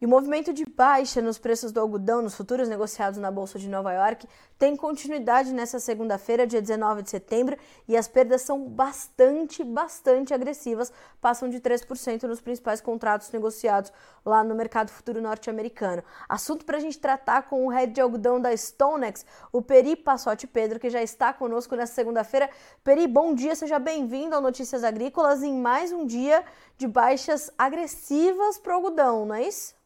E o movimento de baixa nos preços do algodão nos futuros negociados na Bolsa de Nova York tem continuidade nessa segunda-feira, dia 19 de setembro, e as perdas são bastante, bastante agressivas, passam de 3% nos principais contratos negociados lá no mercado futuro norte-americano. Assunto para a gente tratar com o head de algodão da Stonex, o Peri Passotti Pedro, que já está conosco nessa segunda-feira. Peri, bom dia, seja bem-vindo ao Notícias Agrícolas em mais um dia de baixas agressivas para o algodão, não é isso?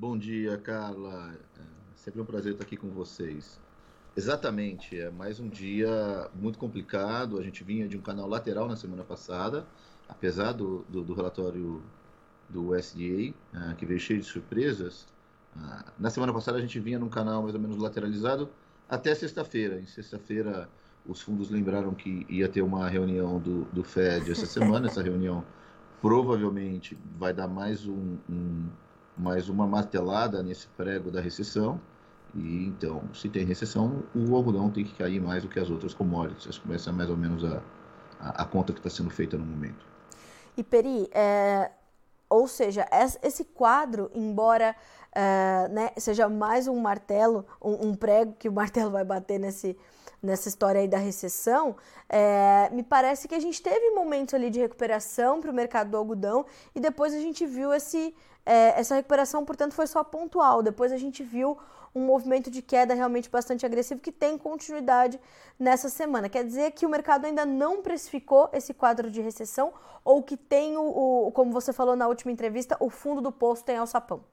Bom dia, Carla. É sempre um prazer estar aqui com vocês. Exatamente, é mais um dia muito complicado. A gente vinha de um canal lateral na semana passada, apesar do, do, do relatório do USDA, uh, que veio cheio de surpresas. Uh, na semana passada a gente vinha num canal mais ou menos lateralizado até sexta-feira. Em sexta-feira os fundos lembraram que ia ter uma reunião do, do Fed essa semana. Essa reunião provavelmente vai dar mais um, um mais uma martelada nesse prego da recessão. E então, se tem recessão, o algodão tem que cair mais do que as outras commodities. Essa começa mais ou menos a, a, a conta que está sendo feita no momento. E Peri, é, ou seja, esse quadro, embora é, né, seja mais um martelo, um, um, prego que o martelo vai bater nesse, nessa história aí da recessão, é, me parece que a gente teve momentos ali de recuperação para o mercado do algodão e depois a gente viu esse, é, essa recuperação, portanto, foi só pontual. Depois a gente viu um movimento de queda realmente bastante agressivo que tem continuidade nessa semana. Quer dizer que o mercado ainda não precificou esse quadro de recessão ou que tem, o, o como você falou na última entrevista, o fundo do poço tem alçapão?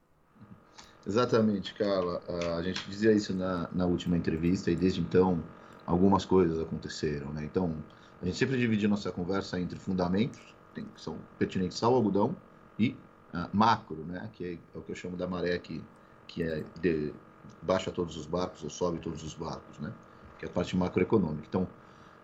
Exatamente, Carla. A gente dizia isso na, na última entrevista e desde então algumas coisas aconteceram. Né? Então, a gente sempre divide nossa conversa entre fundamentos, que são pertinentes ao algodão, e uh, macro, né, que é, é, o que eu chamo da maré que, que é de, baixa todos os barcos ou sobe todos os barcos, né, que é a parte macroeconômica. Então,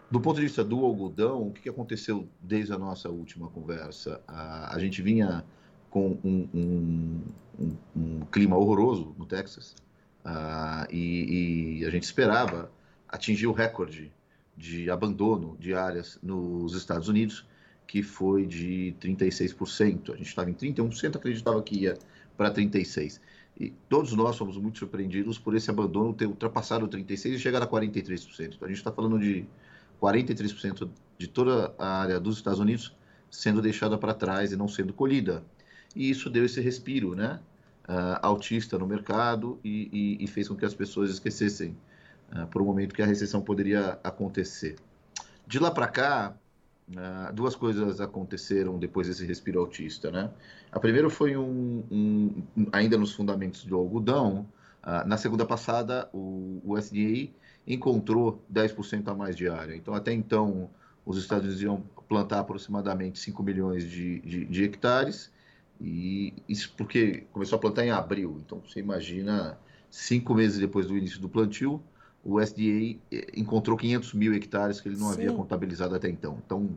do ponto de vista do algodão, o que aconteceu desde a nossa última conversa? A, a gente vinha com um, um, um, um, clima horroroso no Texas uh, e, e, a gente esperava atingir o recorde de abandono de áreas nos Estados Unidos que foi de 36%. A gente estava em 31%, acreditava que ia para 36%. E todos nós fomos muito surpreendidos por esse abandono ter ultrapassado 36% e chegar a 43%. Então a gente está falando de 43% de toda a área dos Estados Unidos sendo deixada para trás e não sendo colhida. E isso deu esse respiro, né? Uh, autista no mercado e, e, e, fez com que as pessoas esquecessem uh, por um momento que a recessão poderia acontecer. De lá para cá, Uh, duas coisas aconteceram depois desse respiro autista, né? A primeira foi um, um ainda nos fundamentos do algodão. Uh, na segunda passada, o, o USDA encontrou 10% a mais de área. Então, até então, os Estados Unidos iam plantar aproximadamente 5 milhões de, de, de hectares. E isso porque começou a plantar em abril. Então, você imagina, cinco meses depois do início do plantio, o SDA eh, encontrou 500 mil hectares que ele não Sim. havia contabilizado até então. Então,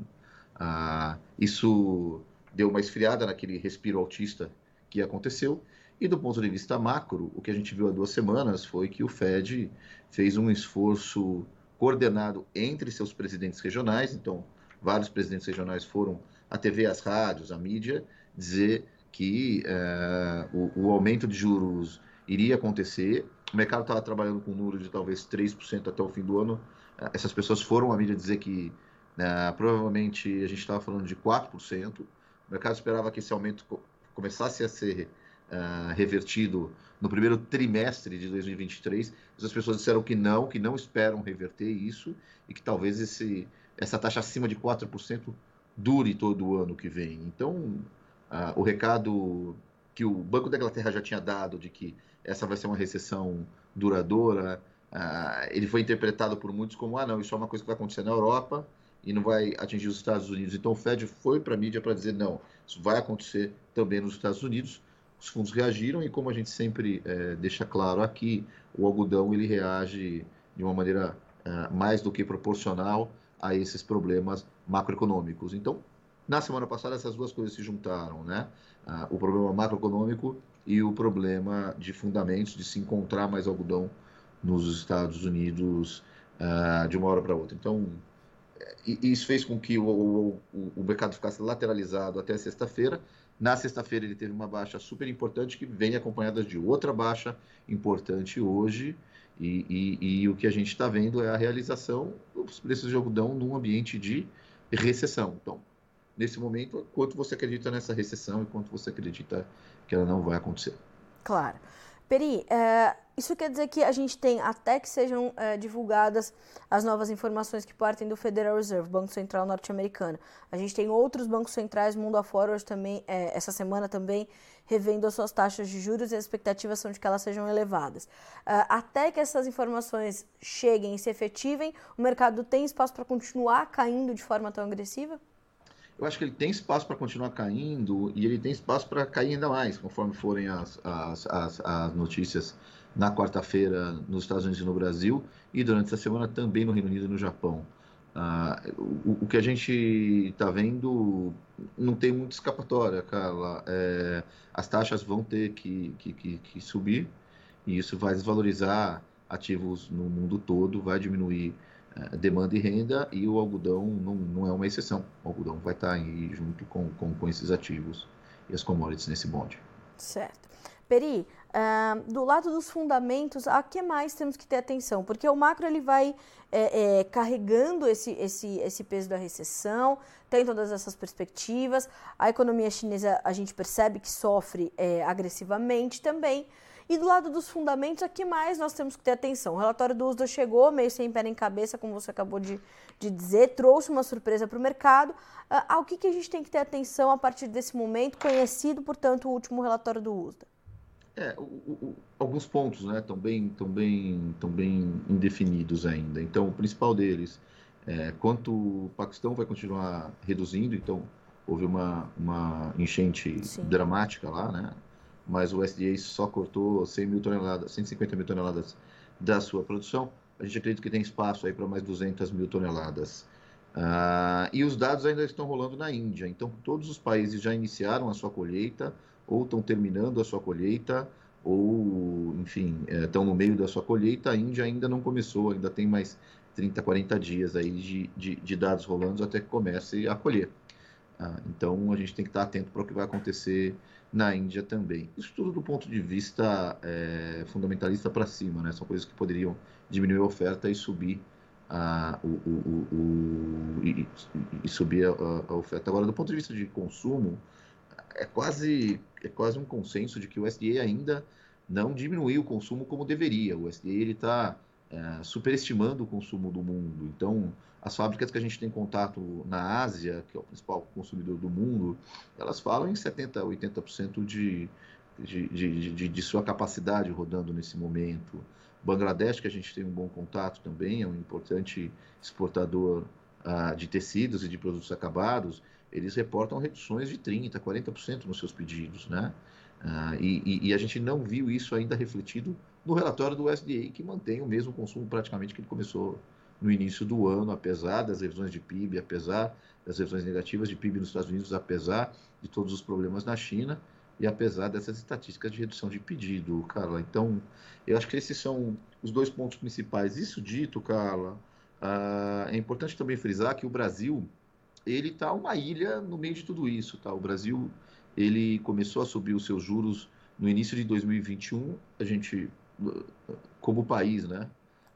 ah, isso deu uma esfriada naquele respiro autista que aconteceu. E do ponto de vista macro, o que a gente viu há duas semanas foi que o Fed fez um esforço coordenado entre seus presidentes regionais. Então, vários presidentes regionais foram à TV, às rádios, à mídia, dizer que eh, o, o aumento de juros iria acontecer o mercado estava trabalhando com um número de talvez 3% até o fim do ano. Eh, essas pessoas foram à mídia dizer que né, provavelmente a gente estava falando de 4%. O mercado esperava que esse aumento começasse a ser uh, revertido no primeiro trimestre de 2023. As pessoas disseram que não, que não esperam reverter isso e que talvez esse, essa taxa acima de 4% dure todo o ano que vem. Então, uh, o recado que o Banco da Inglaterra já tinha dado de que essa vai ser uma recessão duradoura. Uh, ele foi interpretado por muitos como, ah, não, isso é uma coisa que vai acontecer na Europa e não vai atingir os Estados Unidos. Então o Fed foi para a mídia para dizer, não, isso vai acontecer também nos Estados Unidos. Os fundos reagiram e, como a gente sempre é, deixa claro aqui, o algodão ele reage de uma maneira é, mais do que proporcional a esses problemas macroeconômicos. Então, na semana passada, essas duas coisas se juntaram, né? Ah, o problema macroeconômico e o problema de fundamentos de se encontrar mais algodão nos Estados Unidos uh, de uma hora para outra. Então, isso fez com que o, o, o, mercado ficasse lateralizado até sexta-feira. Na sexta-feira ele teve uma baixa super importante que vem acompanhada de outra baixa importante hoje. E, e, e o que a gente está vendo é a realização dos preços de algodão num ambiente de recessão. Então, nesse momento, quanto você acredita nessa recessão e quanto você acredita que ela não vai acontecer? Claro. Peri, é, isso quer dizer que a gente tem, até que sejam é, divulgadas as novas informações que partem do Federal Reserve, Banco Central norte-americano. A gente tem outros bancos centrais mundo afora hoje também, é, essa semana também, revendo as suas taxas de juros e as expectativas são de que elas sejam elevadas. É, até que essas informações cheguem e se efetivem, o mercado tem espaço para continuar caindo de forma tão agressiva? Eu acho que ele tem espaço para continuar caindo e ele tem espaço para cair ainda mais, conforme forem as, as, as, as notícias na quarta-feira nos Estados Unidos e no Brasil e durante essa semana também no Reino Unido e no Japão. Ah, o, o, que a gente está vendo não tem muita escapatória, Carla. É, as taxas vão ter que, que, que, que subir e isso vai desvalorizar ativos no mundo todo, vai diminuir demanda e renda e o algodão não, não é uma exceção. O algodão vai estar aí junto com, com, com esses ativos e as commodities nesse bonde. Certo. Peri, uh, do lado dos fundamentos, a que mais temos que ter atenção? Porque o macro ele vai é, é, carregando esse, esse, esse peso da recessão, tem todas essas perspectivas. A economia chinesa a gente percebe que sofre é, agressivamente também. E do lado dos fundamentos, a que mais nós temos que ter atenção? O relatório do USDA chegou meio sem pé em cabeça, como você acabou de, de dizer, trouxe uma surpresa para o mercado. Uh, ao que, que a gente tem que ter atenção a partir desse momento, conhecido, portanto, o último relatório do USDA? É, o, o, alguns pontos né, estão bem, tão bem, tão bem indefinidos ainda. Então, o principal deles é quanto o Paquistão vai continuar reduzindo, então houve uma, uma enchente Sim. dramática lá, né? mas o USDA só cortou 100 mil toneladas, 150 mil toneladas da sua produção. A gente acredita que tem espaço aí para mais 200 mil toneladas. Uh, e os dados ainda estão rolando na Índia. Então, todos os países já iniciaram a sua colheita, ou estão terminando a sua colheita, ou, enfim, é, estão no meio da sua colheita. A Índia ainda não começou, ainda tem mais 30, 40 dias aí de, de, de dados rolando até que comece a colher. Uh, então, a gente tem que estar atento para o que vai acontecer na Índia também. Isso tudo do ponto de vista é, fundamentalista para cima, né? São coisas que poderiam diminuir a oferta e subir a, o, o, o, e, e, subir a, a, oferta. Agora, do ponto de vista de consumo, é quase, é quase um consenso de que o SDA ainda não diminuiu o consumo como deveria. O SDA está é, superestimando o consumo do mundo. Então, as fábricas que a gente tem contato na Ásia, que é o principal consumidor do mundo, elas falam em 70%, 80% de, de, de, de, de sua capacidade rodando nesse momento. Bangladesh, que a gente tem um bom contato também, é um importante exportador uh, de tecidos e de produtos acabados, eles reportam reduções de 30%, 40% nos seus pedidos, né? Uh, e, e, a gente não viu isso ainda refletido no relatório do USDA, que mantém o mesmo consumo praticamente que ele começou no início do ano, apesar das revisões de PIB, apesar das revisões negativas de PIB nos Estados Unidos, apesar de todos os problemas na China e apesar dessas estatísticas de redução de pedido, Carla. Então, eu acho que esses são os dois pontos principais. Isso dito, Carla, ah, é importante também frisar que o Brasil ele está uma ilha no meio de tudo isso, tá? O Brasil ele começou a subir os seus juros no início de 2021. A gente, como país, né?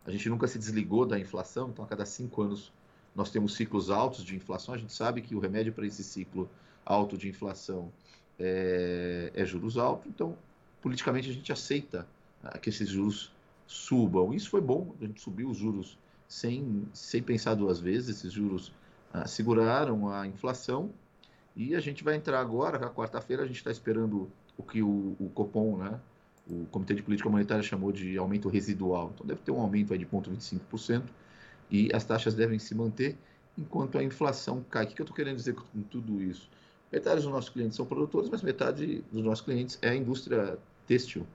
A gente nunca se desligou da inflação, então a cada cinco anos nós temos ciclos altos de inflação. A gente sabe que o remédio para esse ciclo alto de inflação é, é juros altos, então politicamente a gente aceita ah, que esses juros subam. Isso foi bom, a gente subiu os juros sem, sem pensar duas vezes, esses juros ah, seguraram a inflação e a gente vai entrar agora, na quarta-feira, a gente está esperando o que o, o Copom, né, o Comitê de Política Monetária chamou de aumento residual. Então deve ter um aumento aí de 0,25% e as taxas devem se manter enquanto a inflação cai. O que eu estou querendo dizer com tudo isso? Metade dos nossos clientes são produtores, mas metade dos nossos clientes é a indústria têxtil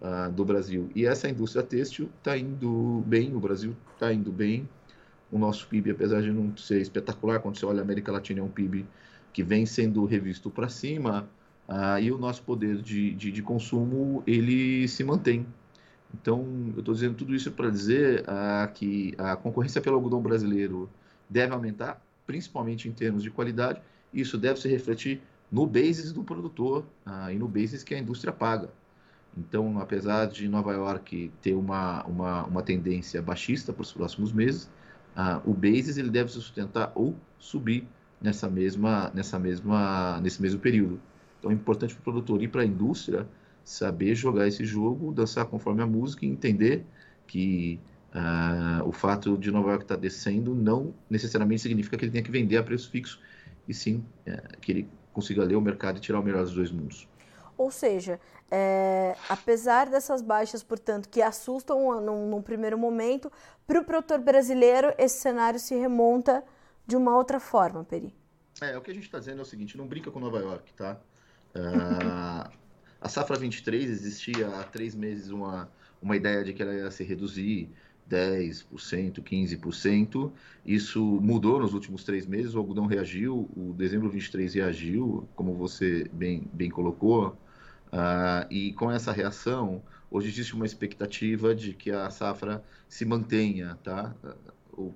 uh, do Brasil. E essa indústria têxtil está indo bem, o Brasil está indo bem. O nosso PIB, apesar de não ser espetacular, quando você olha a América Latina, é um PIB que vem sendo revisto para cima ah, e o nosso poder de, de, de, consumo ele se mantém. Então, eu estou dizendo tudo isso para dizer ah, que a concorrência pelo algodão brasileiro deve aumentar, principalmente em termos de qualidade, e isso deve se refletir no basis do produtor uh, e no basis que a indústria paga. Então, apesar de Nova York ter uma, uma, uma tendência baixista para os próximos meses, uh, o basis ele deve se sustentar ou subir nessa mesma, nessa mesma, nesse mesmo período. Então, é importante para o produtor e para a indústria saber jogar esse jogo, dançar conforme a música e entender que uh, o fato de Nova York estar tá descendo não necessariamente significa que ele tenha que vender a preço fixo, e sim uh, que ele consiga ler o mercado e tirar o melhor dos dois mundos. Ou seja, é, apesar dessas baixas, portanto, que assustam num, num primeiro momento, para o produtor brasileiro esse cenário se remonta de uma outra forma, Peri. É, o que a gente está dizendo é o seguinte, não brinca com Nova York, tá? Uh, a safra 23 existia há três meses uma, uma ideia de que ela ia se reduzir 10%, 15%. Isso mudou nos últimos três meses, o algodão reagiu, o dezembro 23 reagiu, como você bem, bem colocou, uh, e com essa reação, hoje existe uma expectativa de que a safra se mantenha, tá? Ou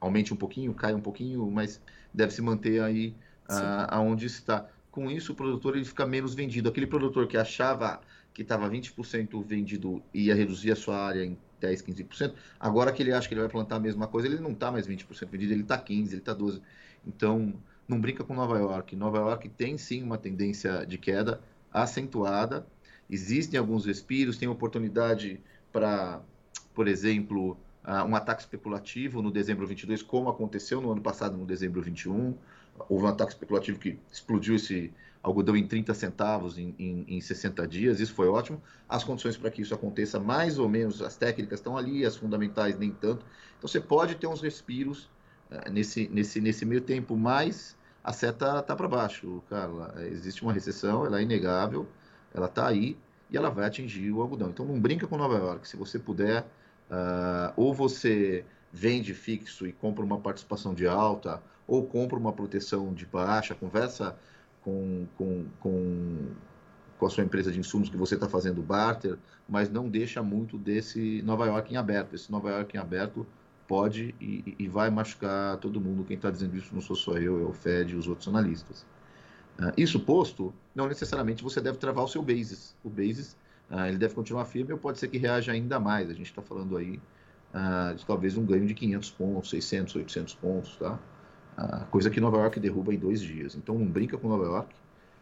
aumente um pouquinho, caia um pouquinho, mas deve se manter aí uh, aonde está. Com isso, o produtor ele fica menos vendido. Aquele produtor que achava que estava 20% vendido e ia reduzir a sua área em 10, 15%. Agora que ele acha que ele vai plantar a mesma coisa, ele não está mais 20% vendido, ele está 15%, ele está 12%. Então, não brinca com Nova York. Nova York tem sim uma tendência de queda acentuada. Existem alguns respiros, tem oportunidade para, por exemplo, uh, um ataque especulativo no dezembro 22, como aconteceu no ano passado, no dezembro 21. Houve um ataque especulativo que explodiu esse algodão em 30 centavos em, em, em 60 dias, isso foi ótimo. As condições para que isso aconteça, mais ou menos, as técnicas estão ali, as fundamentais nem tanto. Então você pode ter uns respiros uh, nesse, nesse, nesse meio tempo, mas a seta está para baixo, Carla. Existe uma recessão, ela é inegável, ela está aí e ela vai atingir o algodão. Então não brinca com Nova York. Se você puder, uh, ou você vende fixo e compra uma participação de alta, ou compra uma proteção de baixa, conversa com, com, com, com a sua empresa de insumos que você está fazendo barter, mas não deixa muito desse Nova York em aberto. Esse Nova York em aberto pode e, e vai machucar todo mundo. Quem está dizendo isso não sou só eu, é o Fed e os outros analistas. Uh, isso posto, não necessariamente você deve travar o seu basis. O basis uh, ele deve continuar firme ou pode ser que reaja ainda mais. A gente está falando aí uh, de talvez um ganho de 500 pontos, 600, 800 pontos, tá? coisa que Nova York derruba em dois dias. Então não brinca com Nova York,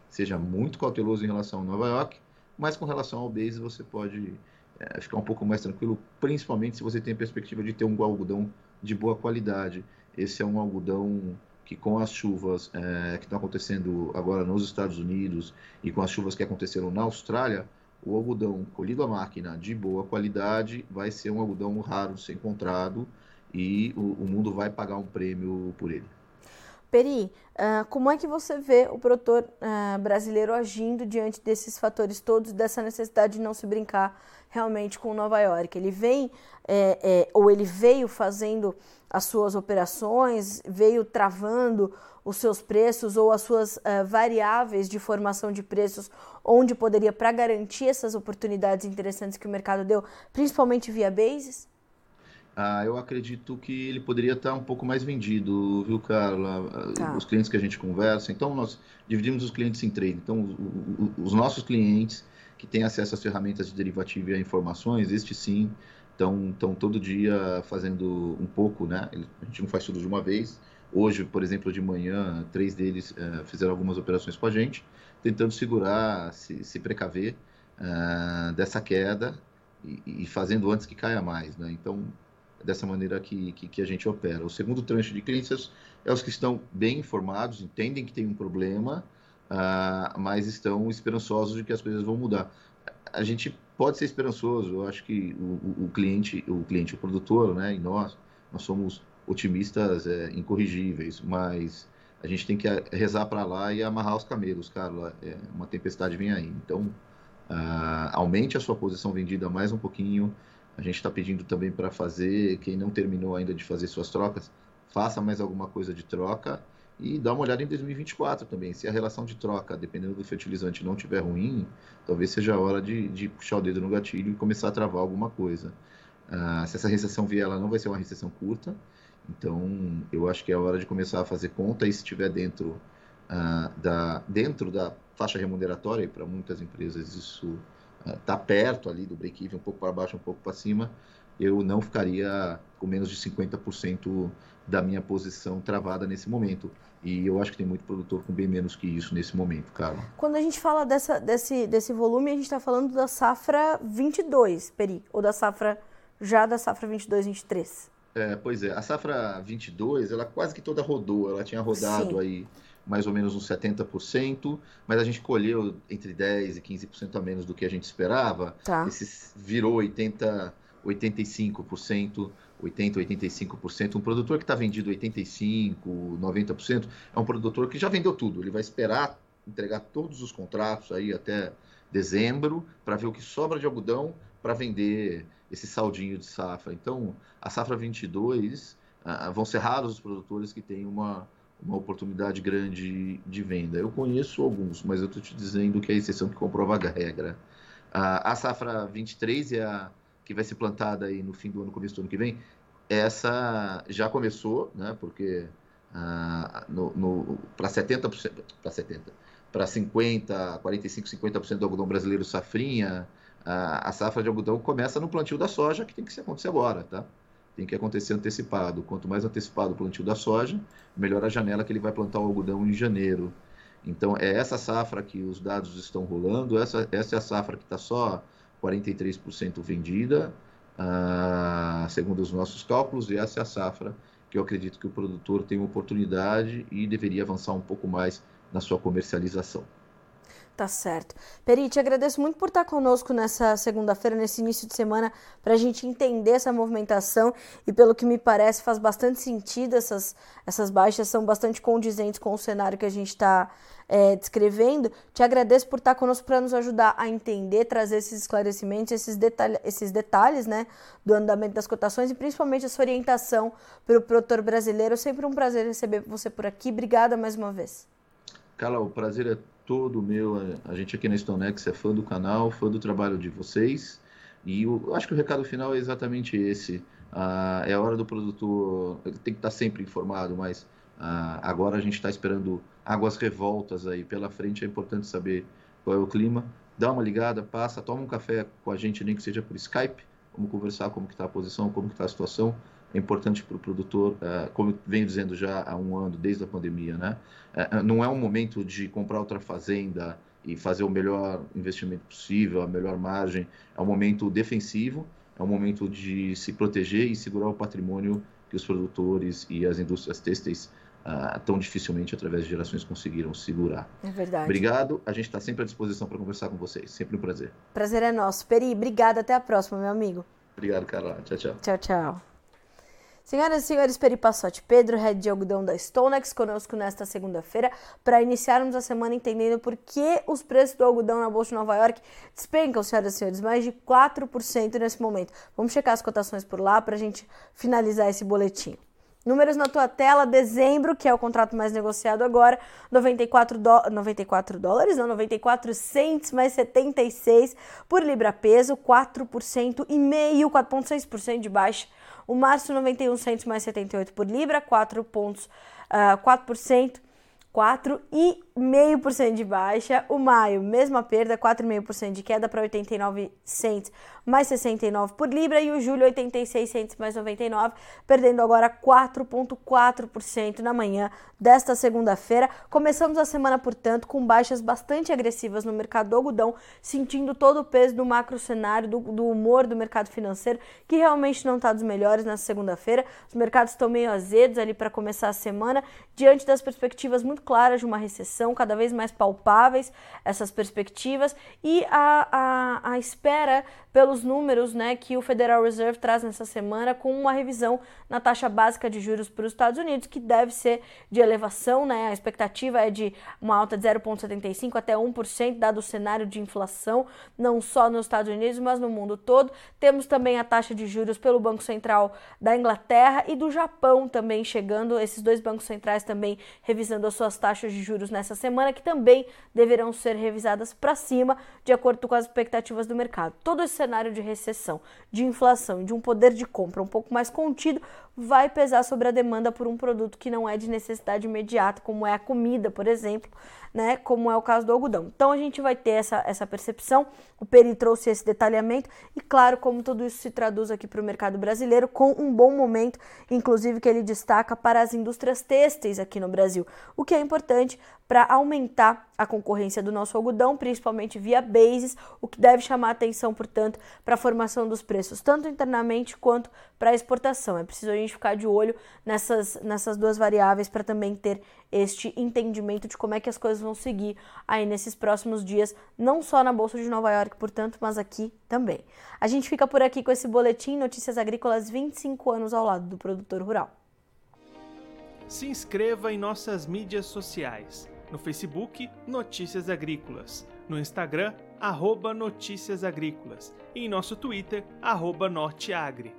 seja muito cauteloso em relação a Nova York, mas com relação ao base você pode é, ficar um pouco mais tranquilo, principalmente se você tem a perspectiva de ter um algodão de boa qualidade. Esse é um algodão que com as chuvas é, que estão acontecendo agora nos Estados Unidos e com as chuvas que aconteceram na Austrália, o algodão colhido à máquina de boa qualidade vai ser um algodão raro de ser encontrado e o, o mundo vai pagar um prêmio por ele. Peri, uh, como é que você vê o produtor uh, brasileiro agindo diante desses fatores todos, dessa necessidade de não se brincar realmente com Nova York? Ele vem, é, é, ou ele veio fazendo as suas operações, veio travando os seus preços ou as suas uh, variáveis de formação de preços, onde poderia, para garantir essas oportunidades interessantes que o mercado deu, principalmente via bases? Ah, eu acredito que ele poderia estar um pouco mais vendido, viu, Carla? Tá. Os clientes que a gente conversa. Então, nós dividimos os clientes em três. Então, os nossos clientes que têm acesso às ferramentas de derivativo e a informações, este sim, estão, estão todo dia fazendo um pouco, né? A gente não faz tudo de uma vez. Hoje, por exemplo, de manhã, três deles uh, fizeram algumas operações com a gente, tentando segurar, se, se precaver uh, dessa queda e, e, fazendo antes que caia mais, né? Então, dessa maneira que, que, que, a gente opera. O segundo tranche de clientes é os que estão bem informados, entendem que tem um problema, uh, mas estão esperançosos de que as coisas vão mudar. A gente pode ser esperançoso, eu acho que o, o cliente, o cliente, o produtor, né, e nós, nós somos otimistas é, incorrigíveis, mas a gente tem que rezar para lá e amarrar os camelos, Carlos. É, uma tempestade vem aí. Então, uh, aumente a sua posição vendida mais um pouquinho, a gente está pedindo também para fazer, quem não terminou ainda de fazer suas trocas, faça mais alguma coisa de troca e dá uma olhada em 2024 também. Se a relação de troca, dependendo do fertilizante, não tiver ruim, talvez seja a hora de, de puxar o dedo no gatilho e começar a travar alguma coisa. Uh, se essa recessão vier, ela não vai ser uma recessão curta, então eu acho que é a hora de começar a fazer conta e se estiver dentro uh, da, dentro da faixa remuneratória, e para muitas empresas isso está uh, perto ali do break-even, um pouco para baixo, um pouco para cima, eu não ficaria com menos de 50% da minha posição travada nesse momento. E eu acho que tem muito produtor com bem menos que isso nesse momento, cara. Quando a gente fala dessa, desse, desse volume, a gente está falando da safra 22, Peri, ou da safra já da safra 22, 23. É, pois é, a safra 22, ela quase que toda rodou, ela tinha rodado Sim. aí mais ou menos uns 70%, mas a gente colheu entre 10% e 15% a menos do que a gente esperava. Tá. Esse virou 80%, 85%, 80%, 85%. Um produtor que está vendido 85%, 90%, é um produtor que já vendeu tudo. Ele vai esperar entregar todos os contratos aí até dezembro para ver o que sobra de algodão para vender esse saldinho de safra. Então, a safra 22 ah, vão ser raros os produtores que têm uma, uma oportunidade grande de venda. Eu conheço alguns, mas eu estou te dizendo que é a exceção que comprova a regra. A safra 23 é a que vai ser plantada aí no fim do ano, começo do ano que vem. Essa já começou, né? Porque ah, no, no para 70%, para 70, para 50, 45, 50% do algodão brasileiro safrinha, a safra de algodão começa no plantio da soja, que tem que acontecer agora, tá? Tem que acontecer antecipado. Quanto mais antecipado o plantio da soja, melhor a janela que ele vai plantar o algodão em janeiro. Então, é essa safra que os dados estão rolando, essa, essa é a safra que está só 43% vendida, ah, segundo os nossos cálculos, e essa é a safra que eu acredito que o produtor tem oportunidade e deveria avançar um pouco mais na sua comercialização. Tá certo. Peri, te agradeço muito por estar conosco nessa segunda-feira, nesse início de semana, para a gente entender essa movimentação e, pelo que me parece, faz bastante sentido. Essas, essas baixas são bastante condizentes com o cenário que a gente está é, descrevendo. Te agradeço por estar conosco para nos ajudar a entender, trazer esses esclarecimentos, esses, detalhe, esses detalhes né, do andamento das cotações e principalmente essa orientação para o produtor brasileiro. Sempre um prazer receber você por aqui. Obrigada mais uma vez. Carla, o prazer é todo meu. A gente aqui na Stonex é fã do canal, fã do trabalho de vocês. E eu acho que o recado final é exatamente esse. Ah, é a hora do produtor, tem que estar sempre informado, mas ah, agora a gente está esperando águas revoltas aí pela frente. É importante saber qual é o clima. Dá uma ligada, passa, toma um café com a gente, nem que seja por Skype. Vamos conversar como que está a posição, como que está a situação é importante para o produtor, uh, como venho dizendo já há um ano, desde a pandemia, né? Uh, não é um momento de comprar outra fazenda e fazer o melhor investimento possível, a melhor margem. É um momento defensivo, é um momento de se proteger e segurar o patrimônio que os produtores e as indústrias têxteis uh, tão dificilmente, através de gerações, conseguiram segurar. É verdade. Obrigado. A gente está sempre à disposição para conversar com vocês. Sempre um prazer. Prazer é nosso. Peri, obrigado. Até a próxima, meu amigo. Obrigado, Carla. Tchau, tchau. Tchau, tchau. Senhoras e senhores, Peri Passotti, Pedro, head de algodão da Stonex, conosco nesta segunda-feira para iniciarmos a semana entendendo por que os preços do algodão na Bolsa de Nova York despencam, senhoras e senhores, mais de 4% nesse momento. Vamos checar as cotações por lá para a gente finalizar esse boletim. Números na tua tela, dezembro, que é o contrato mais negociado agora, 94, do... 94 dólares, não, 94 cents mais 76 por libra peso, 4% e meio, 4,6% de baixa o março, 91 centos mais 78 por libra, 4 pontos, uh, 4%. 4,5% de baixa. O maio, mesma perda, 4,5% de queda para 89 cents mais 69 por libra. E o julho, 86 cents mais 99, perdendo agora 4,4% na manhã desta segunda-feira. Começamos a semana, portanto, com baixas bastante agressivas no mercado do algodão, sentindo todo o peso do macro cenário, do, do humor do mercado financeiro, que realmente não está dos melhores nessa segunda-feira. Os mercados estão meio azedos ali para começar a semana, diante das perspectivas muito claras de uma recessão, cada vez mais palpáveis essas perspectivas, e a, a, a espera pelos números né, que o Federal Reserve traz nessa semana com uma revisão na taxa básica de juros para os Estados Unidos, que deve ser de elevação, né? A expectativa é de uma alta de 0,75 até 1%, dado o cenário de inflação, não só nos Estados Unidos, mas no mundo todo. Temos também a taxa de juros pelo Banco Central da Inglaterra e do Japão também chegando, esses dois bancos centrais também revisando as suas taxas de juros nessa semana, que também deverão ser revisadas para cima, de acordo com as expectativas do mercado. Todo esse cenário de recessão, de inflação, de um poder de compra um pouco mais contido, vai pesar sobre a demanda por um produto que não é de necessidade imediata, como é a comida, por exemplo, né, como é o caso do algodão. Então a gente vai ter essa, essa percepção, o Peri trouxe esse detalhamento. E claro, como tudo isso se traduz aqui para o mercado brasileiro, com um bom momento, inclusive que ele destaca para as indústrias têxteis aqui no Brasil, o que é importante para aumentar a concorrência do nosso algodão, principalmente via bases, o que deve chamar atenção, portanto, para a formação dos preços, tanto internamente quanto para exportação. É preciso a gente ficar de olho nessas, nessas duas variáveis para também ter este entendimento de como é que as coisas vão seguir aí nesses próximos dias, não só na Bolsa de Nova York, portanto, mas aqui também. A gente fica por aqui com esse boletim Notícias Agrícolas 25 anos ao lado do produtor rural. Se inscreva em nossas mídias sociais. No Facebook, Notícias Agrícolas. No Instagram, arroba Notícias Agrícolas. E em nosso Twitter, arroba Norteagri.